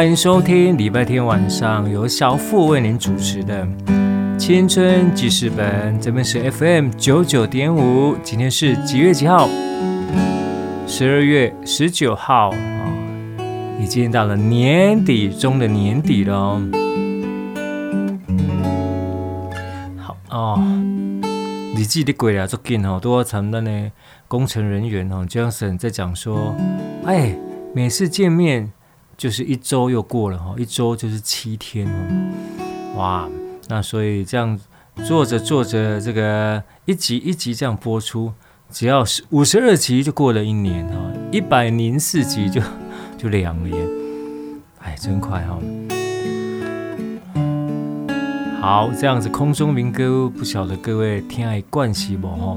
欢迎收听礼拜天晚上由小富为您主持的《青春记事本》，这边是 FM 九九点五。今天是几月几号？十二月十九号啊，已经到了年底中的年底了哦。好哦，你记得鬼啊，最近好多咱们的工程人员哦，Johnson 在讲说，哎，每次见面。就是一周又过了哈，一周就是七天哦，哇，那所以这样做着做着，这个一集一集这样播出，只要是五十二集就过了一年哈，一百零四集就就两年，哎，真快哈。好，这样子空中民歌，不晓得各位听爱惯习不哈？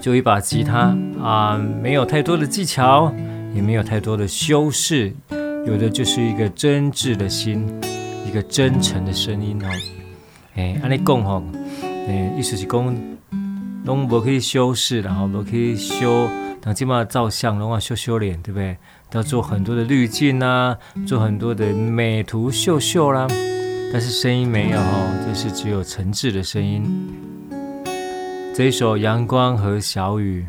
就一把吉他啊，没有太多的技巧。也没有太多的修饰，有的就是一个真挚的心，一个真诚的声音哦。哎，按你讲吼，哎，意思是讲，拢无可以修饰，然后无可以修，等起码照相，拢要修修脸，对不对？要做很多的滤镜啊，做很多的美图秀秀啦。但是声音没有哦，就是只有诚挚的声音。这一首《阳光和小雨》。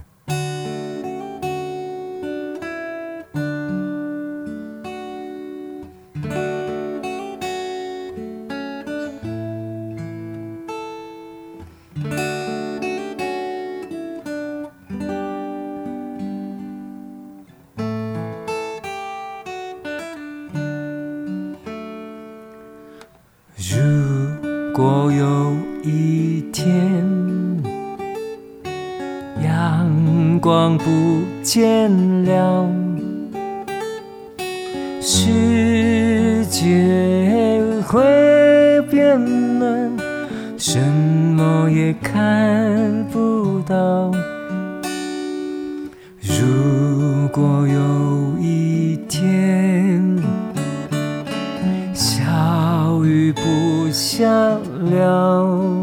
变冷，什么也看不到。如果有一天，小雨不下了，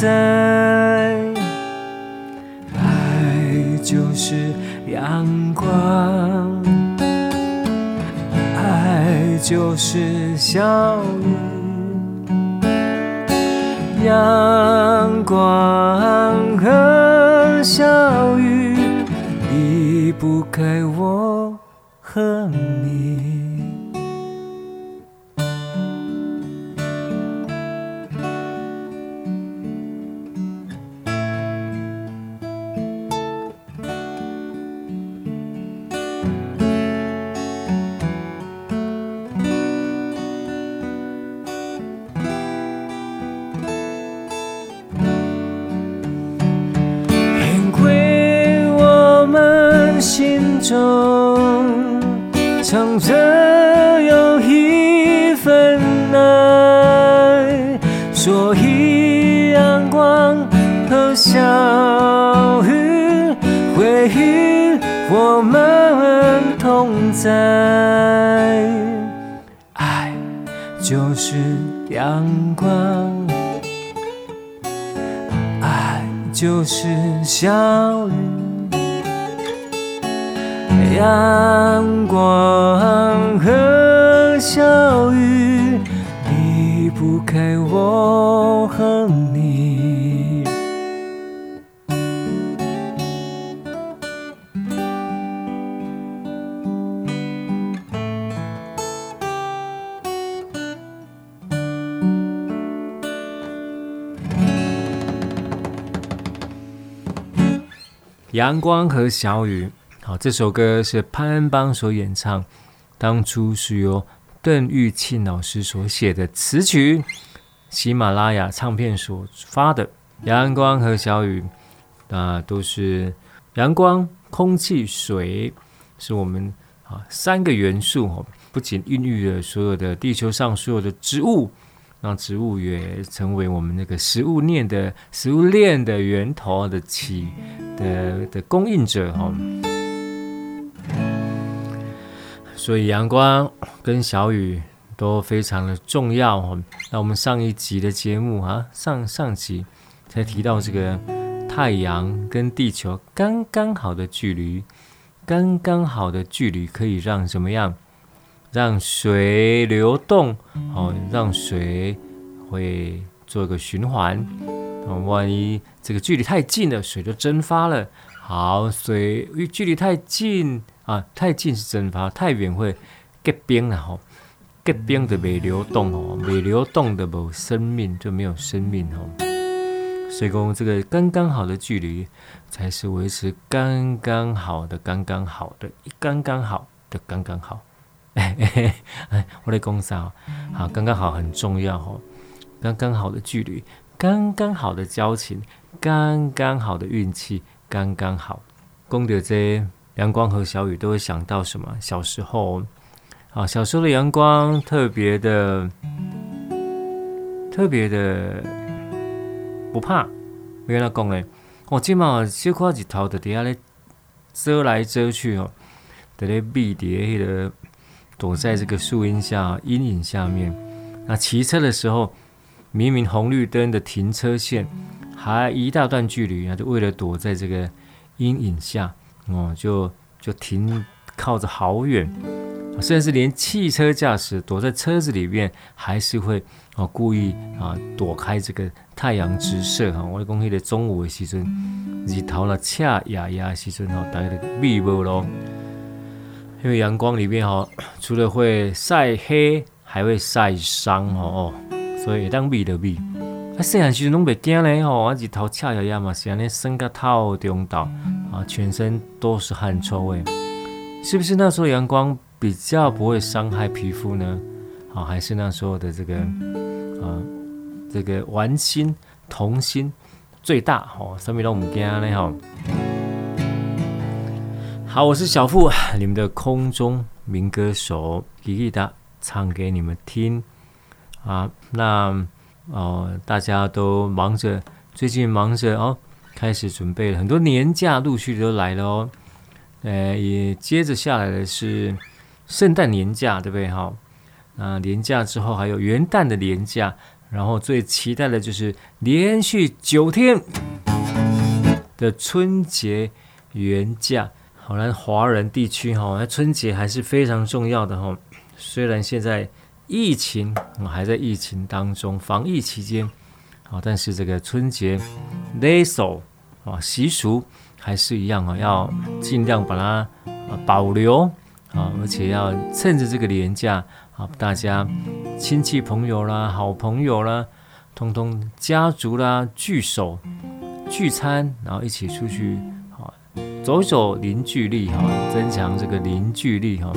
在，爱就是阳光，爱就是笑语，这有一份爱，所以阳光和小雨会与我们同在。爱就是阳光。爱就是小雨，阳光和小雨离不开我和你。阳光和小雨，好，这首歌是潘恩邦所演唱，当初是由邓玉庆老师所写的词曲，喜马拉雅唱片所发的。阳光和小雨，啊，都是阳光、空气、水，是我们啊三个元素哦，不仅孕育了所有的地球上所有的植物。让植物也成为我们那个食物链的食物链的源头的起的的供应者哈，所以阳光跟小雨都非常的重要。那我们上一集的节目啊，上上集才提到这个太阳跟地球刚刚好的距离，刚刚好的距离可以让怎么样？让水流动，哦，让水会做一个循环。万一这个距离太近了，水就蒸发了。好，水距离太近啊，太近是蒸发，太远会结冰了。吼，结冰的没流动哦，没流动的没生命，就没有生命哦。所以讲，这个刚刚好的距离，才是维持刚刚好的、刚刚好的、刚刚好的、刚刚好。哎哎哎！我的公司好，刚刚好很重要哦。刚刚好的距离，刚刚好的交情，刚刚好的运气，刚刚好。功德这阳光和小雨都会想到什么？小时候啊，小时候的阳光特别的，特别的不怕。没跟他讲嘞，我今嘛小块日头的底下咧遮来遮去哦，在咧避在那个。躲在这个树荫下、阴影下面。那骑车的时候，明明红绿灯的停车线还一大段距离，啊，就为了躲在这个阴影下，哦，就就停靠着好远，甚至连汽车驾驶躲在车子里面，还是会哦故意啊躲开这个太阳直射哈。我讲迄个中午的时阵，日头了恰呀呀时阵吼，大家就避无咯。因为阳光里面哈，除了会晒黑，还会晒伤哦，所以当避的避。啊，细汉时阵拢袂惊嘞吼，啊日头恰呀呀嘛，是安尼升个透中岛啊，全身都是汗臭味，是不是那时候阳光比较不会伤害皮肤呢？啊，还是那时候的这个啊，这个玩心童心最大吼，什么都唔惊嘞吼。好，我是小富，你们的空中民歌手，吉吉达唱给你们听啊。那哦，大家都忙着，最近忙着哦，开始准备了很多年假，陆续都来了哦。呃，也接着下来的是圣诞年假，对不对？哈，那年假之后还有元旦的年假，然后最期待的就是连续九天的春节元假。好，像华人地区哈，那春节还是非常重要的哈。虽然现在疫情还在疫情当中，防疫期间，啊，但是这个春节礼数啊习俗还是一样啊，要尽量把它保留啊，而且要趁着这个年假啊，大家亲戚朋友啦、好朋友啦，通通家族啦聚首聚餐，然后一起出去啊。走走，凝聚力哈，增强这个凝聚力哈。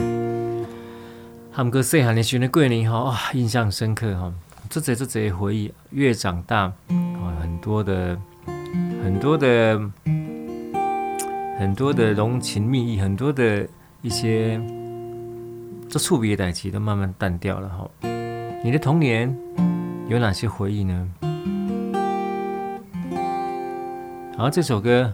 他们哥细汉的时候的过年哈，哇，印象深刻哈。这这这些回忆，越长大啊，很多的很多的很多的浓情蜜意，很多的一些这触别代志都慢慢淡掉了哈。你的童年有哪些回忆呢？好，这首歌。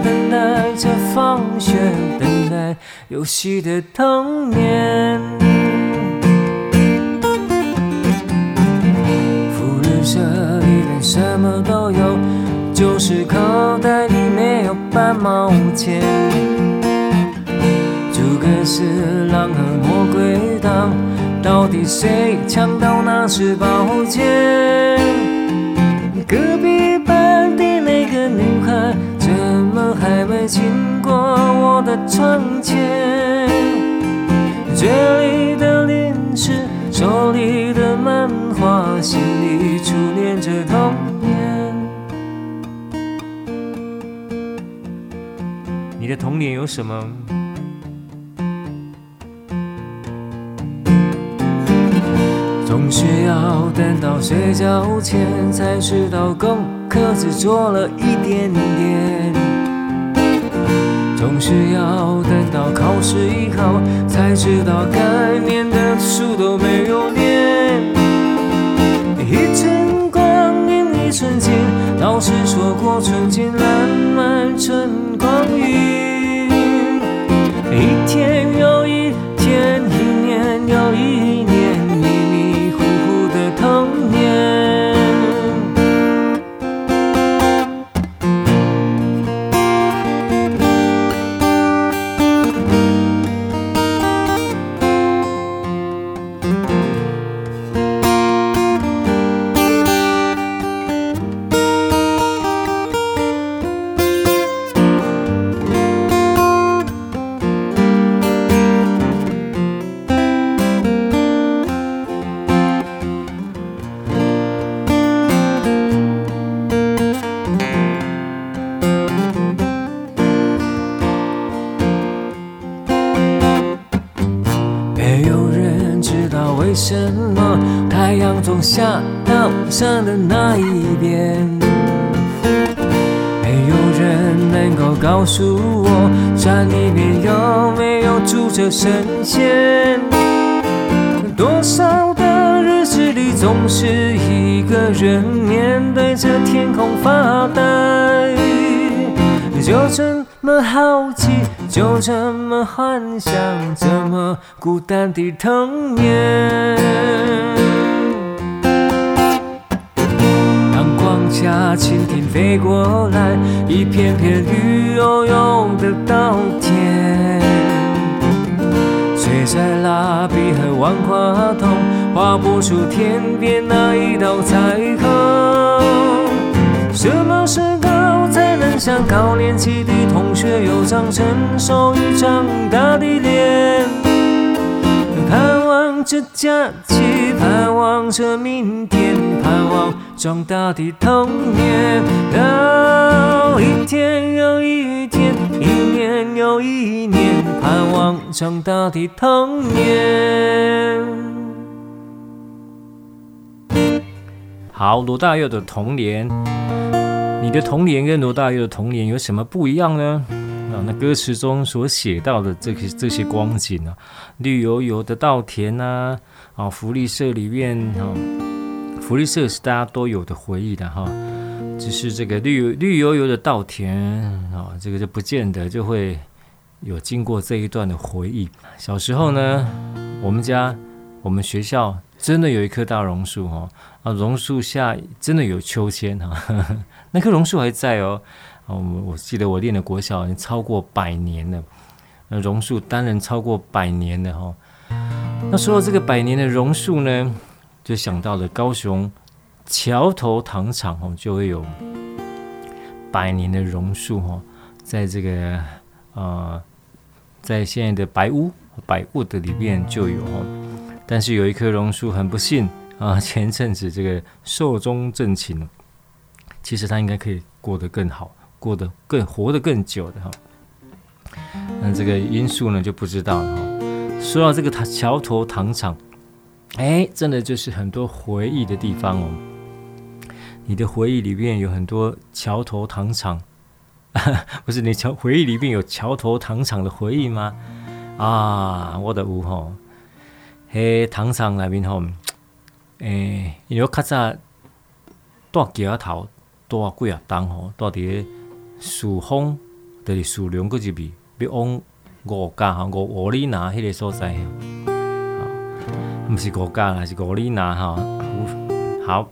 等待着放学，等待。游戏的童年，福利社里面什么都有，就是口袋里没有半毛钱。诸葛四郎和魔鬼党，到底谁抢到那支宝剑？隔壁经过我的窗前？嘴里的零食，手里的漫画，心里初恋着童年。你的童年有什么？总是要等到睡觉前才知道功课只做了一点点。总是要等到考试以后，才知道该念的书都没有念。一寸光阴一寸金，老师说过寸金难买寸光阴。一天孤单的童年。阳光下蜻蜓飞过来，一片片绿油油的稻田。谁在蜡笔和万花筒，画不出天边那一道彩虹？什么时候才能像高年级的同学，有张成熟与长大的脸？盼望着假期，盼望着明天，盼望长大的童年。一天又一天，一年又一年，盼望长大的童年。好，罗大佑的童年，你的童年跟罗大佑的童年有什么不一样呢？啊，那歌词中所写到的这些这些光景啊，绿油油的稻田啊，啊，福利社里面哈，福利社是大家都有的回忆的哈，只是这个绿绿油油的稻田啊，这个就不见得就会有经过这一段的回忆。小时候呢，我们家我们学校真的有一棵大榕树哈，啊，榕树下真的有秋千哈，那棵榕树还在哦。我我记得我念的国小已经超过百年了，那榕树当然超过百年了哈。那说到这个百年的榕树呢，就想到了高雄桥头糖厂哦，就会有百年的榕树哦，在这个呃，在现在的白屋百物的里面就有哦。但是有一棵榕树很不幸啊，前阵子这个寿终正寝，其实它应该可以过得更好，过得更活得更久的哈。那这个因素呢就不知道了哈。说到这个桥头糖厂，哎，真的就是很多回忆的地方哦。你的回忆里面有很多桥头糖厂，不是你桥回忆里面有桥头糖厂的回忆吗？啊，我的屋吼，嘿，糖厂那边吼，哎，因为较早大桥头大几啊档吼，到底树峰就是树林嗰一边，要往。五甲哈，五五里拿迄个所在，好，不是五甲，还是五里拿哈。好，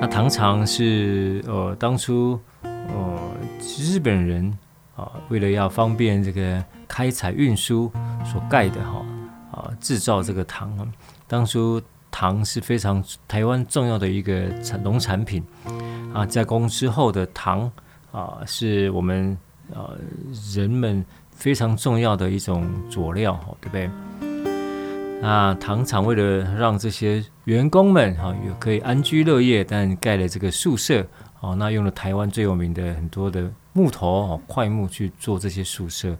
那糖厂是呃当初呃日本人啊，为了要方便这个开采运输所盖的哈啊，制造这个糖。当初糖是非常台湾重要的一个产农产品啊，加工之后的糖啊，是我们。呃，人们非常重要的一种佐料，对不对？那糖厂为了让这些员工们哈也可以安居乐业，但盖了这个宿舍，哦，那用了台湾最有名的很多的木头哦，桧木去做这些宿舍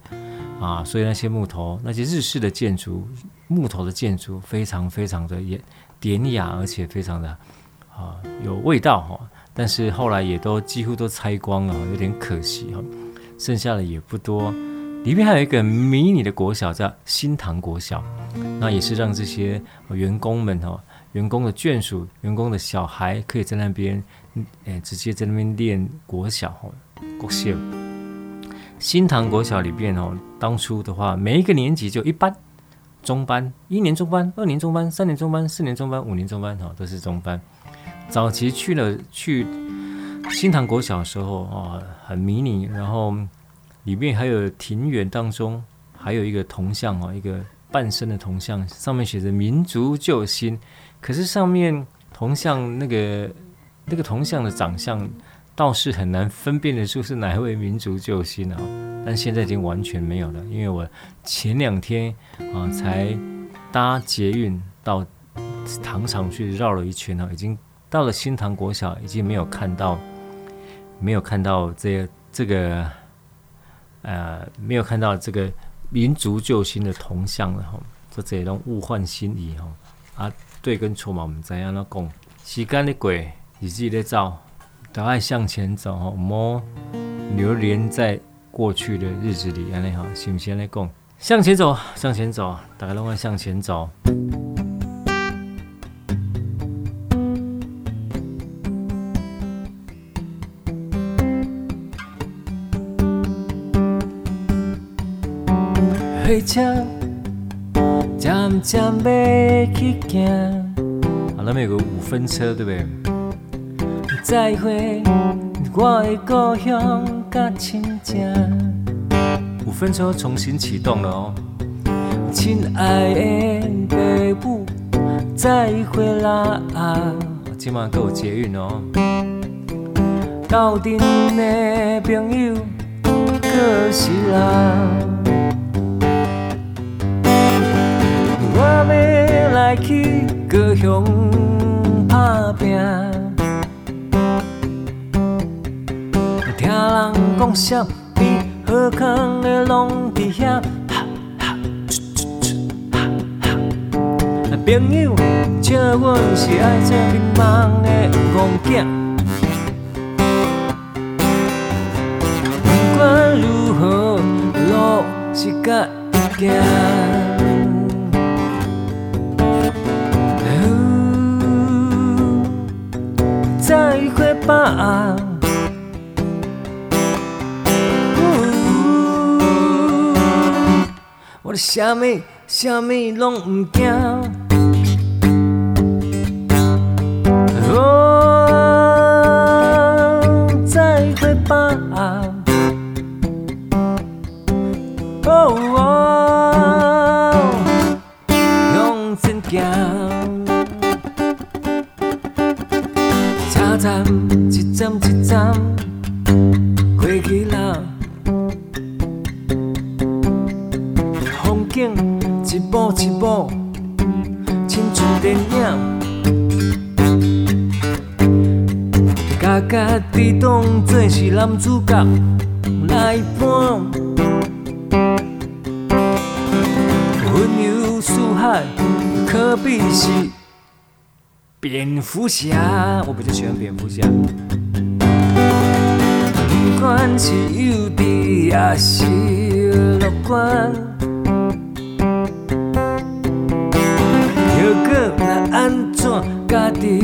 啊，所以那些木头，那些日式的建筑，木头的建筑非常非常的典典雅，而且非常的啊有味道哈。但是后来也都几乎都拆光了，有点可惜哈。剩下的也不多，里面还有一个迷你的国小叫新塘国小，那也是让这些员工们哈，员工的眷属、员工的小孩可以在那边，诶，直接在那边练国小哈，国小。新塘国小里边哦，当初的话，每一个年级就一班，中班、一年中班、二年中班、三年中班、四年中班、五年中班哈，都是中班。早期去了去。新塘国小的时候啊，很迷你，然后里面还有庭园当中还有一个铜像哦，一个半身的铜像，上面写着“民族救星”。可是上面铜像那个那个铜像的长相倒是很难分辨得出是哪一位民族救星啊。但现在已经完全没有了，因为我前两天啊才搭捷运到糖厂去绕了一圈啊，已经到了新塘国小，已经没有看到。没有看到这这个，呃，没有看到这个民族救星的铜像了哈，这这种物换星移哈，啊，对跟错嘛，我们怎样来讲？时间的过，日子在走，都爱向前走哈，莫留恋在过去的日子里，安尼哈，是不是来讲？向前走，向前走，大家拢爱向前走。火车渐渐要去行，好，那边有个五分车，对不对？再会，我的故乡甲亲情。五分车重新启动了哦，亲爱的爸母，再会啦！今晚够捷运哦。斗阵的朋友，可惜啦。来去高雄打拼，听人讲什么好康的拢伫遐，朋友笑阮是爱做迷茫的憨囝，不管如何，路是甲伊行。什么什么拢唔惊。蝙蝠侠，我比较喜欢蝙蝠侠。不管是幼稚还是乐观，又搁那安怎，家己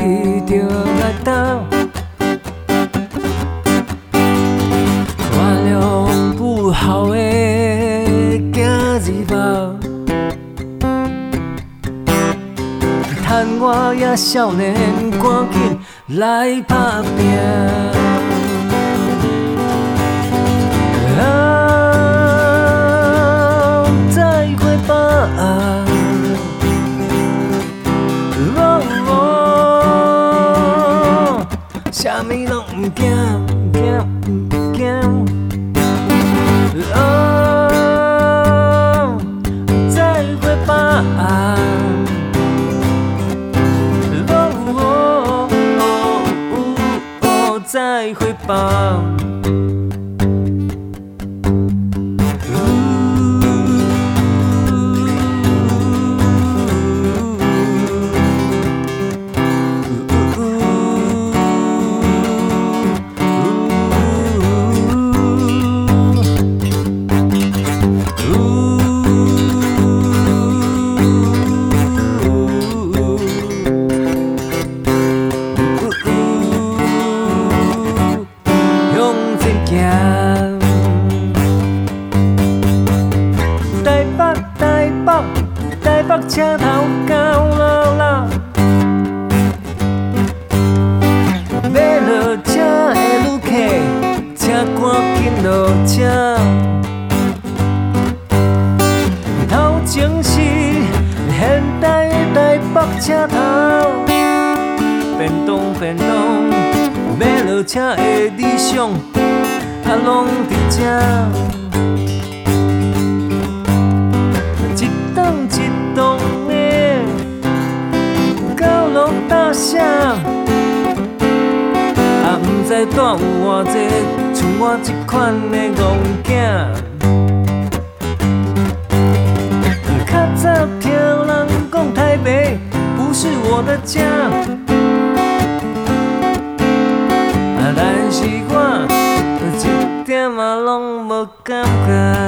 少年，赶紧来打拼。啊，再会吧。哦哦，啥物拢唔惊，再车的理想，啊，拢伫遮。一栋一栋的高楼大厦，啊，毋知住有偌济，像我即款的怣仔。较早听人讲台北不是我的家。拢无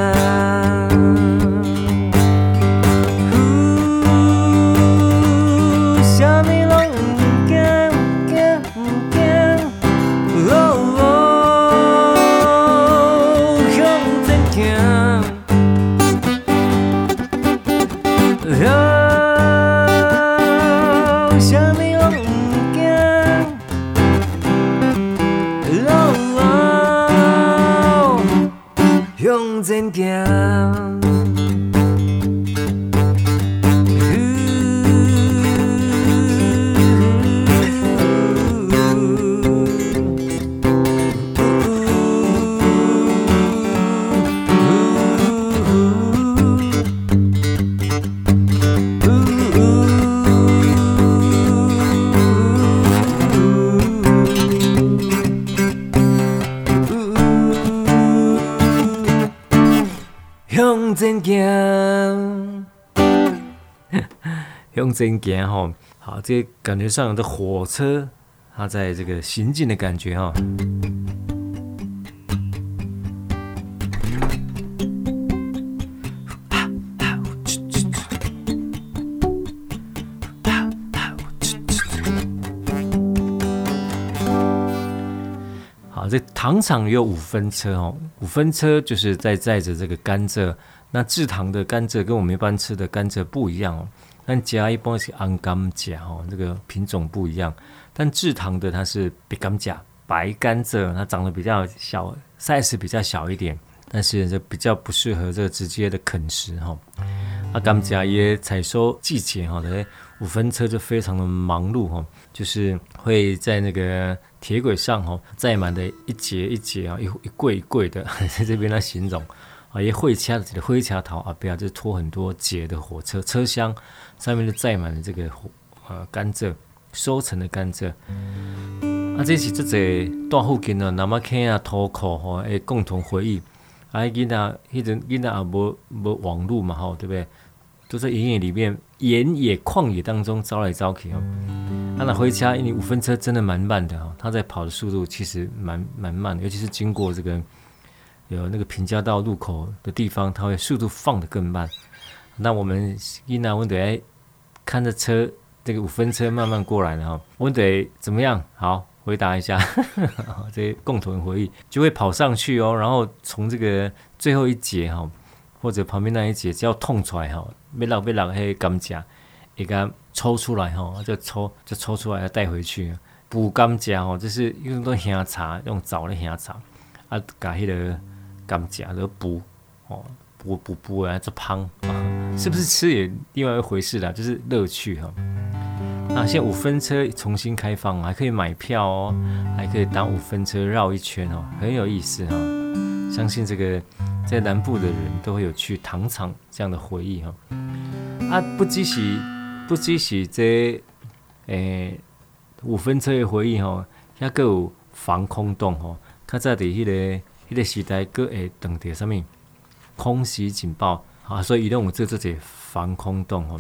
真行哈，好，这感觉上的火车，它在这个行进的感觉哈。好，这糖厂有五分车哦，五分车就是在载着这个甘蔗。那制糖的甘蔗跟我们一般吃的甘蔗不一样哦。但加一般是红甘蔗哦，这个品种不一样。但制糖的它是白甘蔗，白甘蔗，它长得比较小，size 比较小一点，但是就比较不适合这个直接的啃食哈。啊，甘蔗也采收季节哈，的五分车就非常的忙碌哈，就是会在那个铁轨上哈，载满的一节一节啊，一一柜一柜的，在这边来形容啊，一会掐的灰掐头啊，不要就拖很多节的火车车厢上面就载满了这个呃甘蔗收成的甘蔗。啊，这是这在大附近的那么看啊，土库哈，诶，共同回忆。啊，囡仔，迄阵囡仔也无无网络嘛，吼，对不对？都在原野里面、原野、旷野当中招来招去哦。啊，那回家，因为五分车真的蛮慢的哦，它在跑的速度其实蛮蛮慢的，尤其是经过这个有那个平交道路口的地方，它会速度放得更慢。那我们囡仔，我得看着车，这个五分车慢慢过来了哈，我得怎么样？好。回答一下，这共同回忆就会跑上去哦，然后从这个最后一节哈，或者旁边那一节，只要痛出来哈，没老没老黑甘蔗，一个抽出来哈，就抽就抽出来要带回去补甘蔗哦，就是用多香茶，用枣的香茶啊，加迄个甘蔗的补哦，补补补啊，这胖是不是吃也另外一回事啦，就是乐趣哈。那现在五分车重新开放，还可以买票哦，还可以搭五分车绕一圈哦，很有意思哈、相信这个在南部的人都会有去糖厂这样的回忆哈、哦。啊，不只是不只是这诶、五分车的回忆哈，还有防空洞哈。较早在迄个迄、那个时代，阁会当伫啥物空袭警报啊，所以伊拢有做这些防空洞哈。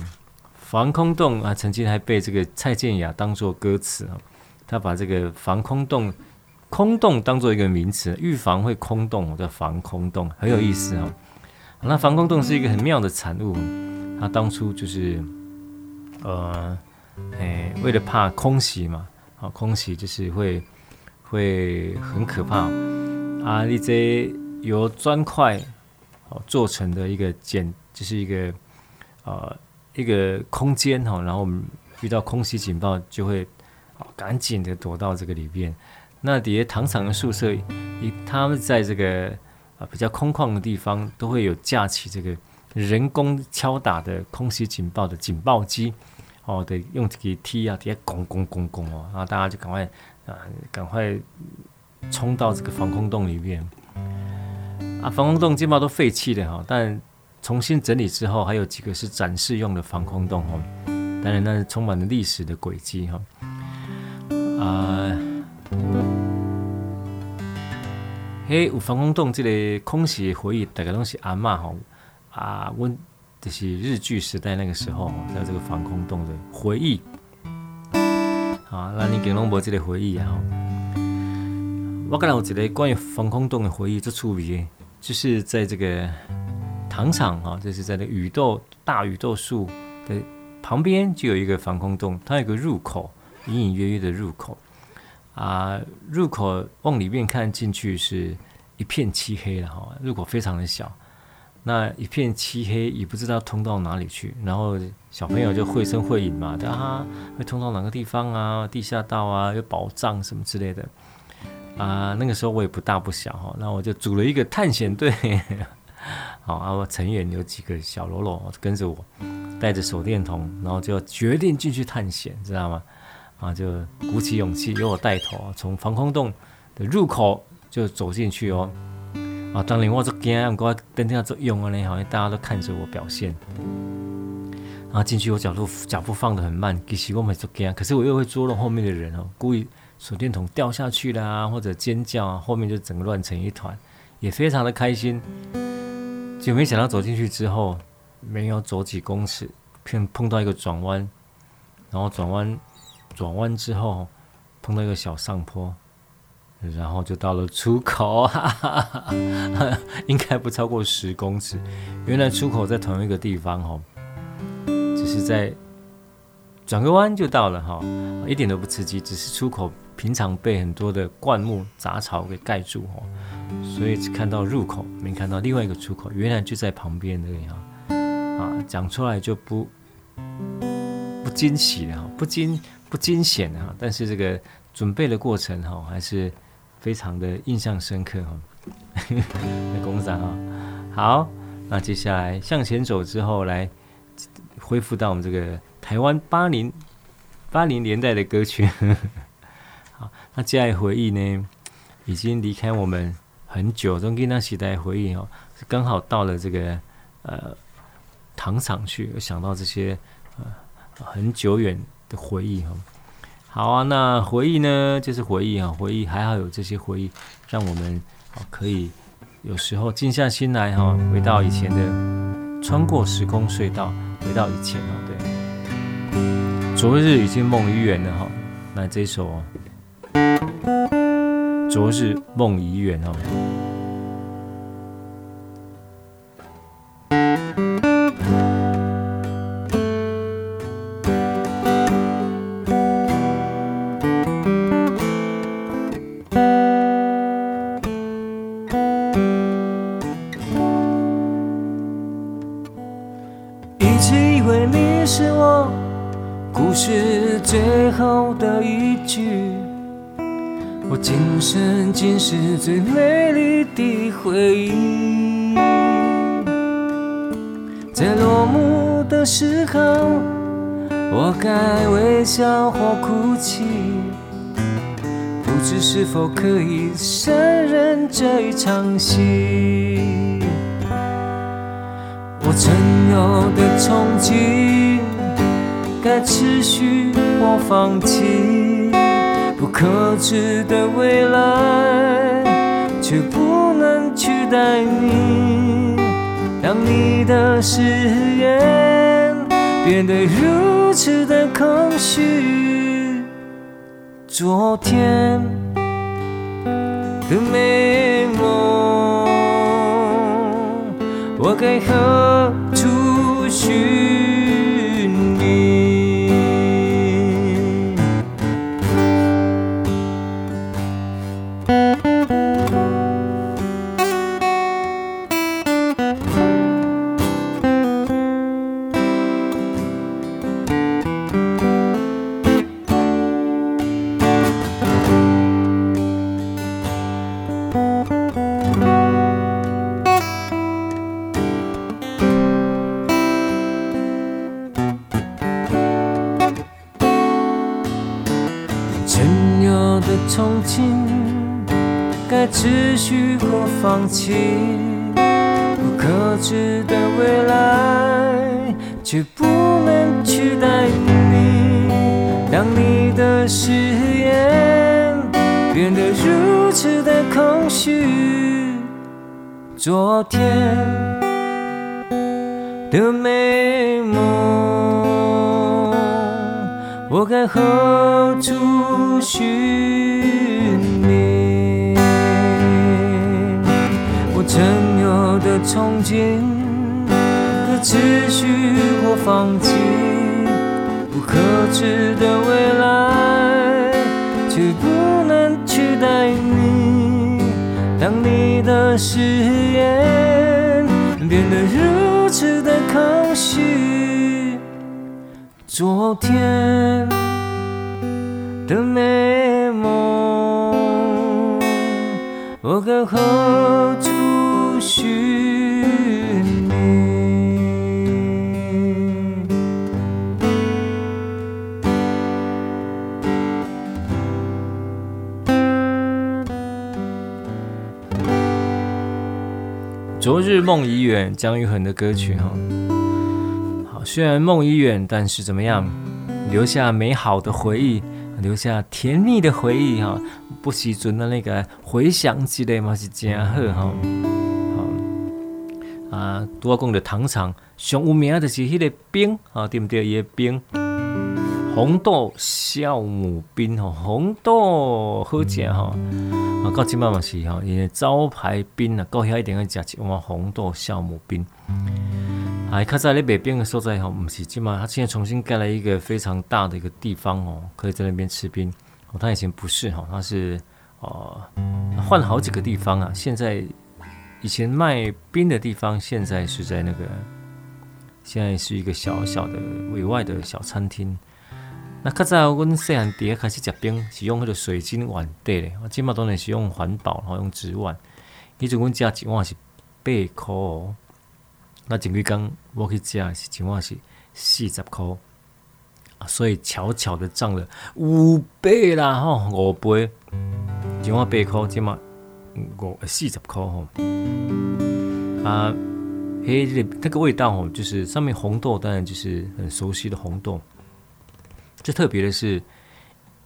防空洞啊，曾经还被这个蔡健雅当做歌词啊，他把这个防空洞空洞当做一个名词，预防会空洞的防空洞很有意思啊。那防空洞是一个很妙的产物，他当初就是呃，哎，为了怕空袭嘛，啊，空袭就是会会很可怕啊。你这由砖块哦做成的一个简，就是一个呃。一个空间哈，然后我们遇到空袭警报，就会赶紧的躲到这个里边。那底下糖厂的宿舍，他们在这个啊比较空旷的地方，都会有架起这个人工敲打的空袭警报的警报机哦，得用这个梯啊，底下拱拱拱拱哦，然后大家就赶快啊，赶快冲到这个防空洞里面啊，防空洞基本上都废弃了哈，但。重新整理之后，还有几个是展示用的防空洞哦。当然，那是充满了历史的轨迹哈。啊，嘿，有防空洞这个空袭回忆，大概都是阿嬷哈啊，温就是日据时代那个时候，在这个防空洞的回忆。啊，那你给龙伯这个回忆啊？我刚才有一个关于防空洞的回忆，这处理就是在这个。糖厂啊，就是在那雨豆大雨豆树的旁边，就有一个防空洞，它有个入口，隐隐约约的入口啊。入口往里面看进去是一片漆黑的哈，入口非常的小，那一片漆黑也不知道通到哪里去。然后小朋友就绘声绘影嘛，啊，会通到哪个地方啊？地下道啊，有宝藏什么之类的啊。那个时候我也不大不小哈，那我就组了一个探险队。好啊，成员有几个小喽啰跟着我，带着手电筒，然后就决定进去探险，知道吗？啊，就鼓起勇气，由我带头，从防空洞的入口就走进去哦。啊，当年我做惊，我登天做勇啊，呢好像大家都看着我表现。然后进去，我脚步脚步放得很慢，其实我没做惊，可是我又会捉弄后面的人哦，故意手电筒掉下去啦，或者尖叫啊，后面就整个乱成一团，也非常的开心。就没想到走进去之后，没有走几公尺，碰碰到一个转弯，然后转弯，转弯之后碰到一个小上坡，然后就到了出口，哈哈哈哈，应该不超过十公尺。原来出口在同一个地方哦，只是在转个弯就到了哈，一点都不刺激，只是出口平常被很多的灌木杂草给盖住哦。所以只看到入口，没看到另外一个出口，原来就在旁边那里哈。啊，讲出来就不不惊喜了哈，不惊不惊险的哈。但是这个准备的过程哈，还是非常的印象深刻哈。那公仔哈，好，那接下来向前走之后来恢复到我们这个台湾八零八零年代的歌曲。那接下来回忆呢，已经离开我们很久，从那时代回忆哦，刚好到了这个呃糖厂去，我想到这些呃很久远的回忆哈。好啊，那回忆呢，就是回忆啊，回忆还好有这些回忆，让我们啊可以有时候静下心来哈，回到以前的，穿过时空隧道，回到以前哦，对，昨日已经梦已远了哈，那这首昨日梦已远哦。知是否可以胜任这一场戏。我曾有的憧憬，该持续或放弃，不可知的未来。却不能取代你，当你的誓言变得如此的空虚。昨天的美梦，我该何处寻？日梦已远，姜育恒的歌曲哈。好，虽然梦已远，但是怎么样，留下美好的回忆，留下甜蜜的回忆哈。不时阵的那个回想之类嘛，是真好哈。啊，多讲的糖厂上有名的就是迄个冰啊，对不对？伊个冰红豆酵母冰吼，红豆好食吼。啊，到即摆嘛是吼，因为招牌冰啊，到遐一定要食一碗红豆酵母冰。啊，较早咧卖冰的所在吼，毋是即摆，他现在重新盖了一个非常大的一个地方哦，可以在那边吃冰。哦，他以前不是吼，他是哦换了好几个地方啊，现在。以前卖冰的地方，现在是在那个，现在是一个小小的委外的小餐厅。那较早阮细汉伫开始食冰，是用迄个水晶碗底的，我今嘛当然是用环保，然后用纸碗。迄阵阮食一碗是八块哦，那前几工我去食是一碗是四十块，所以悄悄的涨了五倍啦吼，五倍，一碗八块，今晚五四十块吼。啊，嘿，这个那个味道吼，就是上面红豆，当然就是很熟悉的红豆。最特别的是，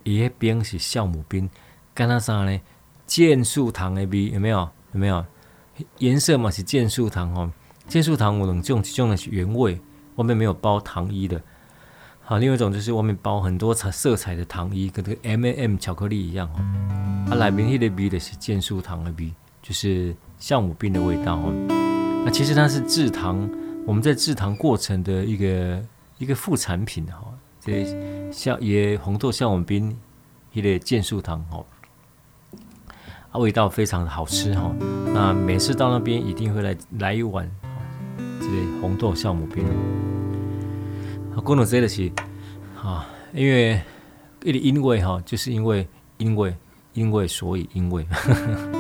伊迄边是酵母冰，干那啥呢？健树糖的味有没有？有没有？颜色嘛是健树糖哦，健树糖我能种，种的是原味，外面没有包糖衣的。好，另外一种就是外面包很多彩色彩的糖衣，跟这个 M&M 巧克力一样哦。啊，里面迄个味的是健树糖的味，就是酵母冰的味道哦。那其实它是制糖，我们在制糖过程的一个一个副产品哈。这像也红豆酵母冰，迄个健树糖哦。啊，味道非常的好吃哈。那每次到那边一定会来来一碗这个红豆酵母冰。啊，讲到这个是啊，因为一个因为哈，就是因为因为因为所以因为，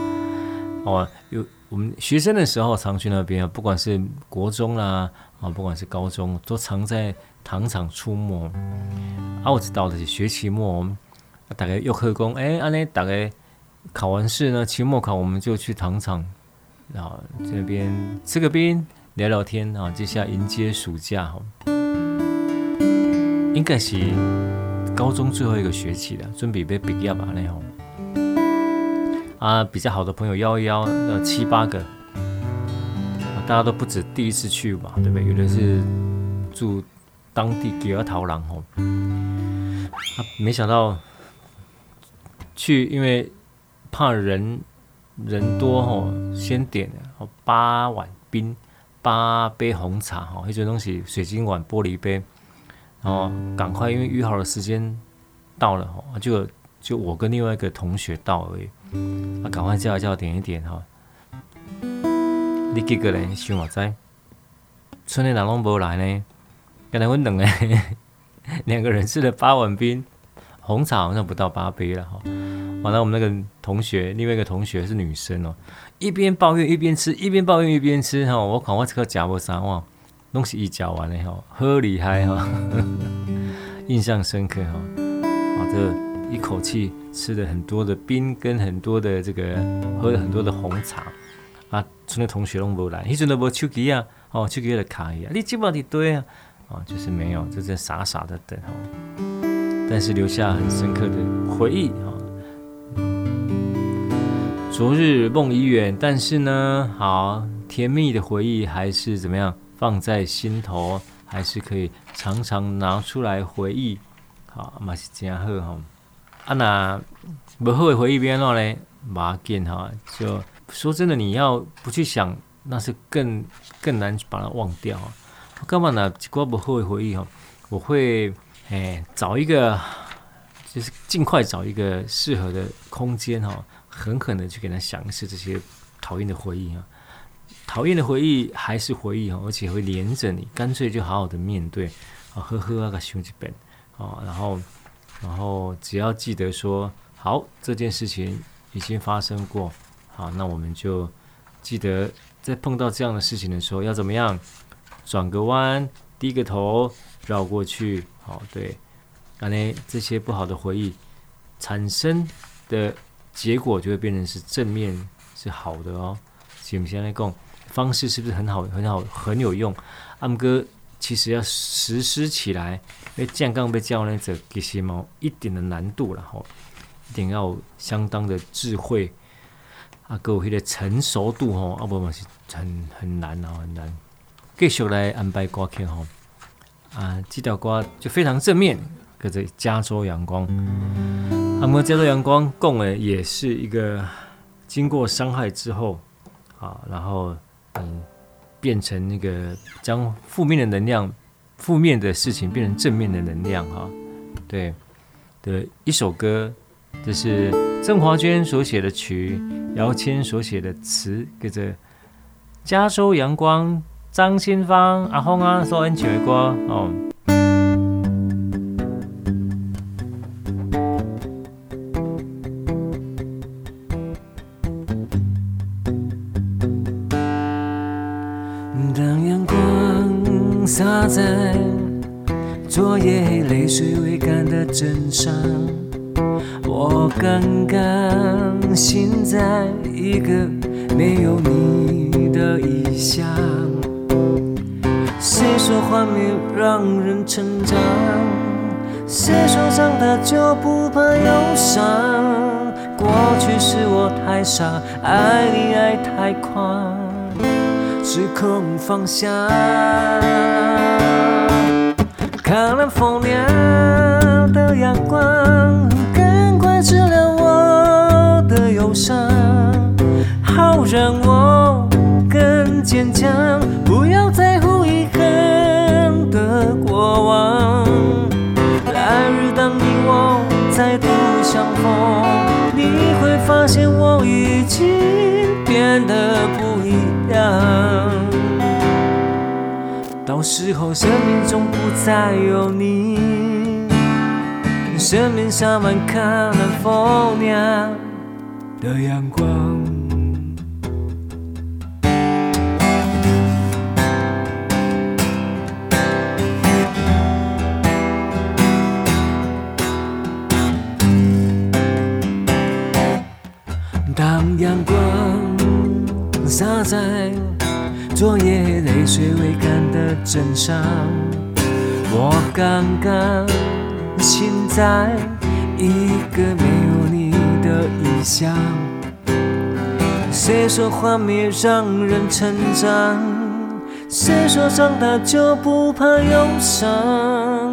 哦，有我们学生的时候常去那边啊，不管是国中啦啊，不管是高中，都常在糖厂出没。啊，我知道的是学期末，大概又课工，哎，安尼大概。考完试呢，期末考我们就去糖厂，然后这边吃个冰，聊聊天啊，接下来迎接暑假哈。应该是高中最后一个学期了，准备被毕业吧那种。啊，比较好的朋友邀一邀，要七八个，大家都不止第一次去嘛，对不对？有的是住当地第二套房哦。啊，没想到去，因为。怕人人多吼，先点八碗冰，八杯红茶吼，一些东西水晶碗、玻璃杯，然后赶快，因为约好的时间到了吼，就就我跟另外一个同学到而已，啊，赶快叫一叫点一点哈。你几个人想我在？村里人拢无来呢，刚才我两个两个人吃了八碗冰，红茶好像不到八杯了哈。完了，我们那个同学，另外一个同学是女生哦，一边抱怨一边吃，一边抱怨一边吃哈。我看我这个夹不上哇，东西一嚼完了哈，好厉害哈，印象深刻哈。啊，这一口气吃了很多的冰，跟很多的这个喝了很多的红茶啊。村的同学拢无来，迄阵都无手机啊，哦，手机的卡呀，你基本上对啊，啊，就是没有，就在傻傻的等哈。但是留下很深刻的回忆哈。昨日梦已远，但是呢，好甜蜜的回忆还是怎么样放在心头，还是可以常常拿出来回忆。好，嘛是真好哈。啊，那不好的回忆边喏嘞，马见哈。就说真的，你要不去想，那是更更难把它忘掉。干嘛呢？如果不好的回忆哈，我会哎找一个，就是尽快找一个适合的空间哈。狠狠的去给他想一次这些讨厌的回忆啊，讨厌的回忆还是回忆哈，而且会连着你，干脆就好好的面对啊，呵呵啊个兄弟本啊，然后然后只要记得说好，这件事情已经发生过，好，那我们就记得在碰到这样的事情的时候要怎么样，转个弯，低个头，绕过去，好，对，那呢这些不好的回忆产生的。结果就会变成是正面，是好的哦。所以我们现在讲方式是不是很好、很好、很有用？阿姆哥其实要实施起来，因为健刚被教呢，这其实毛一点的难度了哈，一定要相当的智慧啊，各位的成熟度哈，阿不嘛是很很难啊，很难。继续来安排歌曲哈，啊，这条歌就非常正面，叫做《加州阳光》。那么，加州阳光共诶也是一个经过伤害之后，啊，然后嗯，变成那个将负面的能量、负面的事情变成正面的能量哈，对的一首歌，这是郑华娟所写的曲，姚谦所写的词，叫做《加州阳光》，张清芳、阿峰啊所演唱的歌哦。昨夜泪水未干的枕上，我刚刚醒在一个没有你的异乡。说画面让人成长？谁说长大就不怕忧伤？过去是我太傻，爱你爱太狂，失控方向。看南风凉的阳光，赶快治疗我的忧伤，好让我更坚强，再度相逢，你会发现我已经变得不一样。到时候，生命中不再有你，生命洒满卡南风娘的阳光。阳光洒在昨夜泪水未干的枕上，我刚刚醒在一个没有你的异乡。谁说幻灭让人成长？谁说长大就不怕忧伤？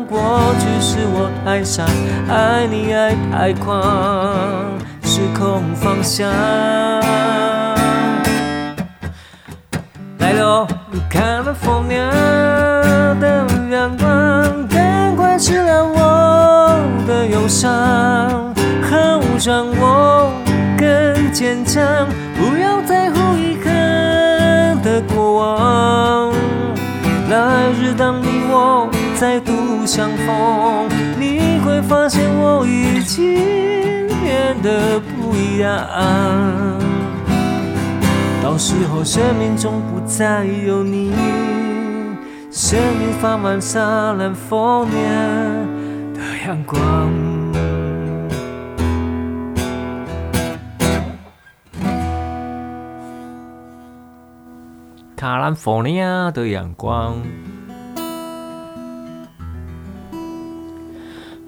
过去是我太傻，爱你爱太狂，失控方向。看南风凉的阳光，赶快治疗我的忧伤，好让我更坚强，不要在乎遗憾的过往。来日当你我再度相逢，你会发现我已经变得不一样。到时候，生命中不再有你，生命放满撒兰丰年的阳光。卡兰佛尼亚的阳光，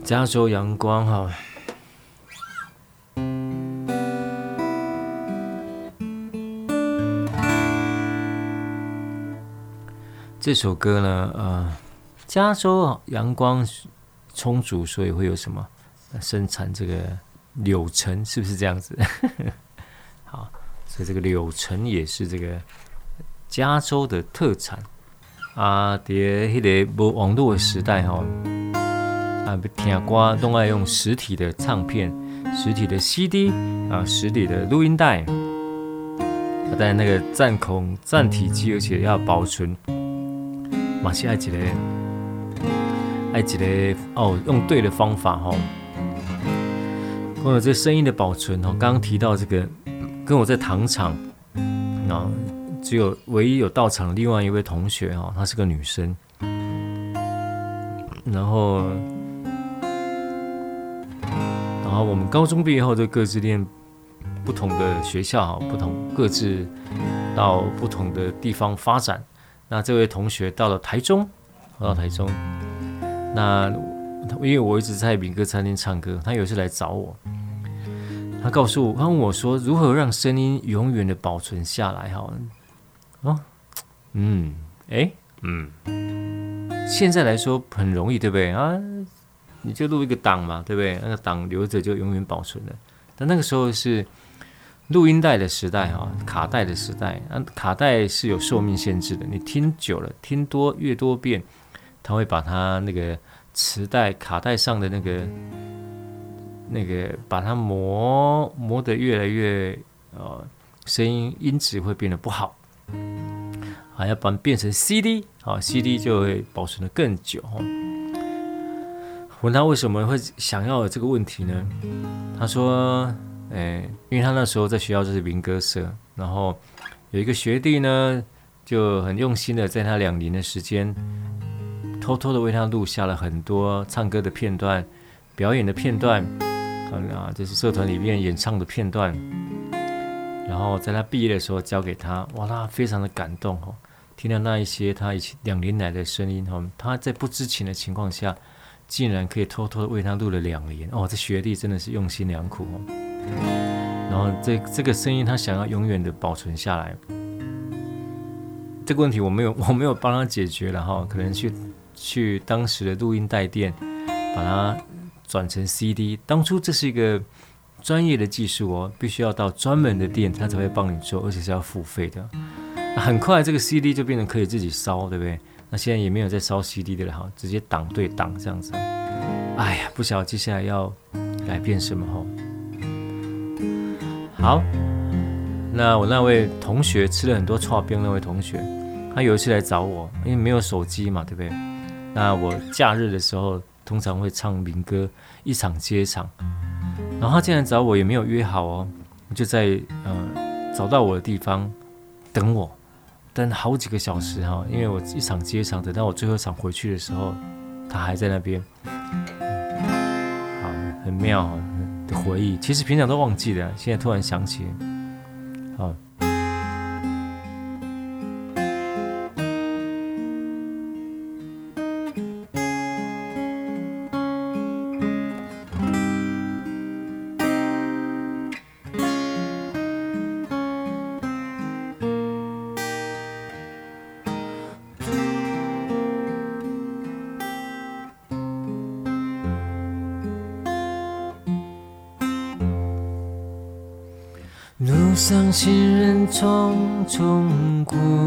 加州阳光哈。这首歌呢，呃，加州阳光充足，所以会有什么生产这个柳橙，是不是这样子？好，所以这个柳橙也是这个加州的特产啊。在那个无网络的时代哈，啊，听歌都爱用实体的唱片、实体的 CD 啊、实体的录音带，啊，但那个占孔、占体机，而且要保存。马西爱几嘞？爱几嘞？哦，用对的方法哈。关于这声音的保存哈，刚刚提到这个，跟我在糖厂，啊，只有唯一有到场的另外一位同学哈，她是个女生。然后，然后我们高中毕业后就各自念不同的学校，不同各自到不同的地方发展。那这位同学到了台中，到台中，那因为我一直在民歌餐厅唱歌，他有一次来找我，他告诉我，他问我说，如何让声音永远的保存下来？哈，哦，嗯，哎，嗯，现在来说很容易，对不对啊？你就录一个档嘛，对不对？那个档留着就永远保存了。但那个时候是。录音带的时代哈，卡带的时代，啊，卡带是有寿命限制的，你听久了，听多越多遍，它会把它那个磁带卡带上的那个那个把它磨磨得越来越呃，声音音质会变得不好，还要把变成 CD 啊，CD 就会保存得更久。问他为什么会想要这个问题呢？他说。哎，因为他那时候在学校就是民歌社，然后有一个学弟呢，就很用心的在他两年的时间偷偷的为他录下了很多唱歌的片段、表演的片段，啊，就是社团里面演唱的片段。然后在他毕业的时候交给他，哇，他非常的感动哦，听到那一些他以前两年来的声音哈，他在不知情的情况下，竟然可以偷偷的为他录了两年哦，这学弟真的是用心良苦哦。然后这这个声音他想要永远的保存下来，这个问题我没有 我没有帮他解决了哈，可能去去当时的录音带店把它转成 CD，当初这是一个。专业的技术哦，必须要到专门的店，他才会帮你做，而且是要付费的。很快这个 CD 就变成可以自己烧，对不对？那现在也没有在烧 CD 的了哈，直接档对档这样子。哎呀，不晓得接下来要改变什么哈。好，那我那位同学吃了很多剉冰，那位同学，他有一次来找我，因为没有手机嘛，对不对？那我假日的时候通常会唱民歌，一场接一场。然后他竟然找我，也没有约好哦，就在呃找到我的地方等我，等好几个小时哈，因为我一场接一场，等到我最后一场回去的时候，他还在那边，好，很妙回忆，其实平常都忘记了，现在突然想起，好。中国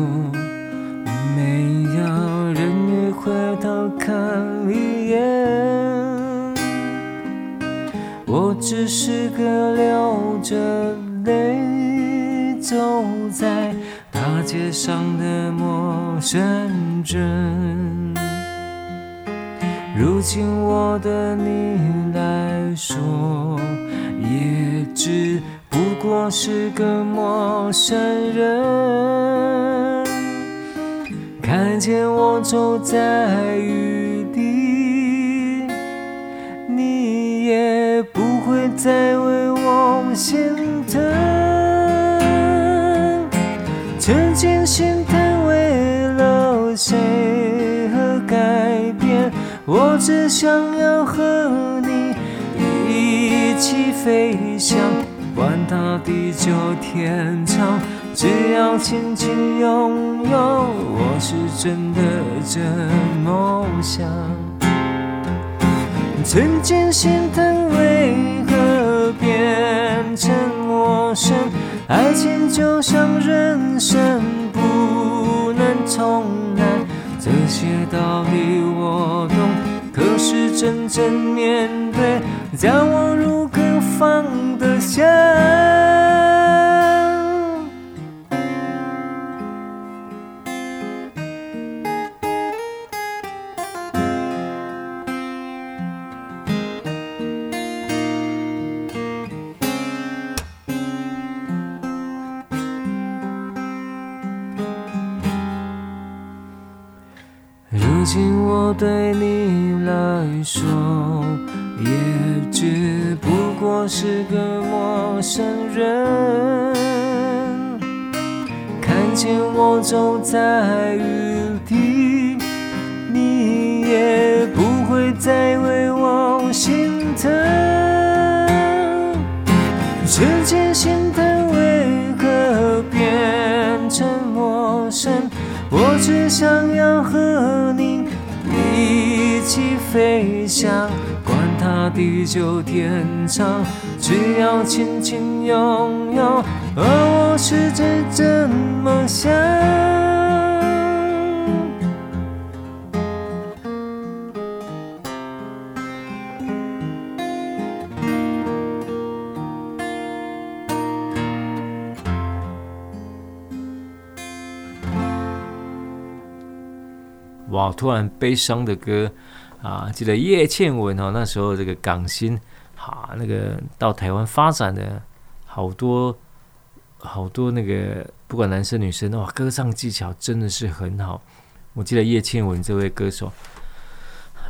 想要和你一起飞翔。管他地久天长，只要紧紧拥有，我是真的这么想。曾经心疼为何变成陌生？爱情就像人生不能重来，这些道理我懂，可是真正面对，叫我如何放得下？如今我对你说，也只不过是个陌生人，看见我走在雨里，你也不会再为我心疼。曾经心疼为何变成陌生？我只想要飞翔。那地久天长，只要轻轻拥有，而我是真这么想。哇，突然悲伤的歌。啊，记得叶倩文哦，那时候这个港星，哈、啊，那个到台湾发展的好多好多那个，不管男生女生，哇，歌唱技巧真的是很好。我记得叶倩文这位歌手，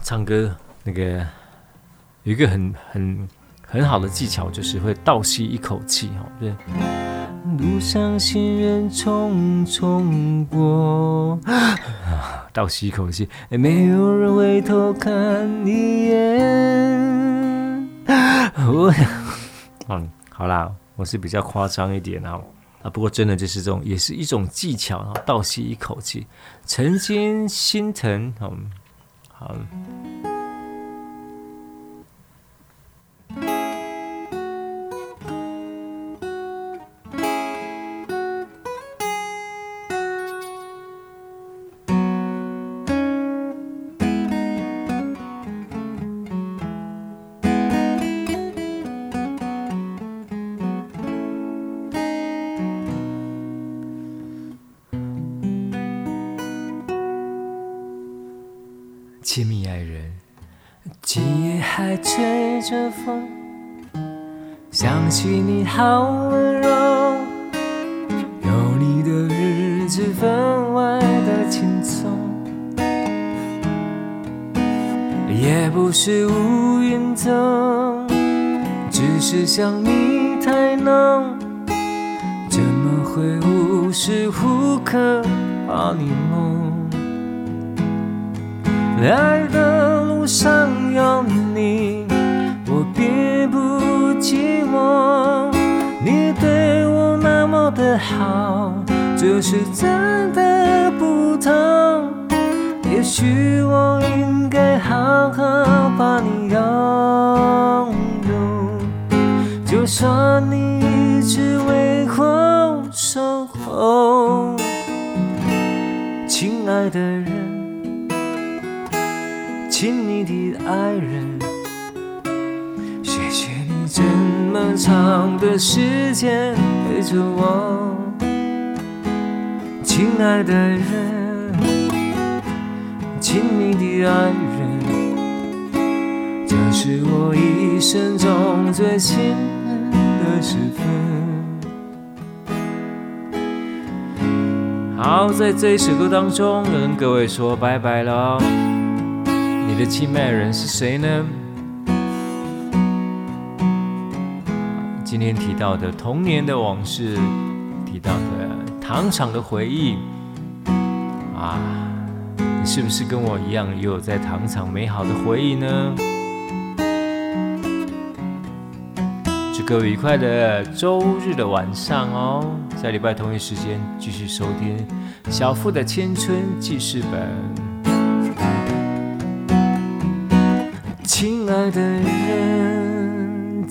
唱歌那个有一个很很很好的技巧，就是会倒吸一口气，哈，对。路上行人匆匆过，倒吸一口气，也没有人回头看一眼。我，嗯，好啦，我是比较夸张一点啊，啊，不过真的就是这种，也是一种技巧，啊倒吸一口气，曾经心疼，嗯，好。好温柔，有你的日子分外的轻松，也不是无影踪，只是想你太浓，怎么会无时无刻把你梦？爱的好，这是真的不同。也许我应该好好把你拥有，就算你一直为我守候，亲爱的人。亲密的爱人，么长的时间陪着我，亲爱的人，亲密的爱人，这是我一生中最亲的时分。好，在这首歌当中，跟各位说拜拜了。你的亲爱人是谁呢？今天提到的童年的往事，提到的糖厂的回忆，啊，你是不是跟我一样，也有在糖厂美好的回忆呢？祝各位愉快的周日的晚上哦，在礼拜同一时间继续收听小富的青春记事本。亲爱的人，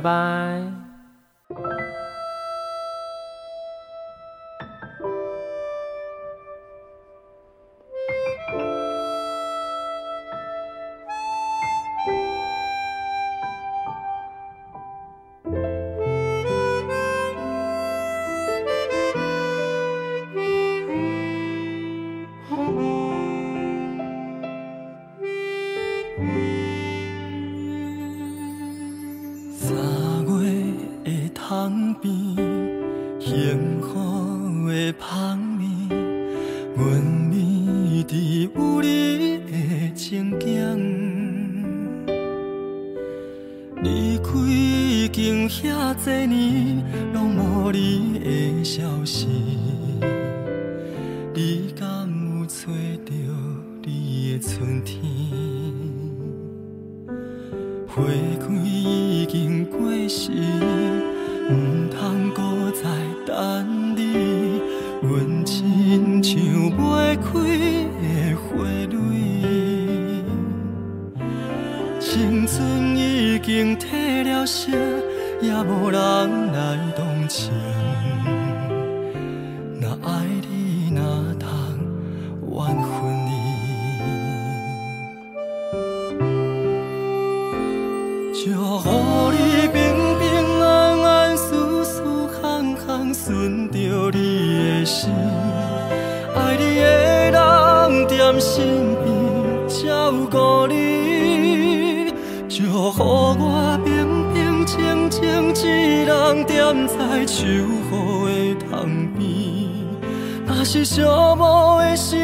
拜拜。祝福你平平安安、舒舒服服，顺着你的心。爱你的人在身边照顾你，祝福我平平静静一人踮在秋雨的窗边。若是寂寞的时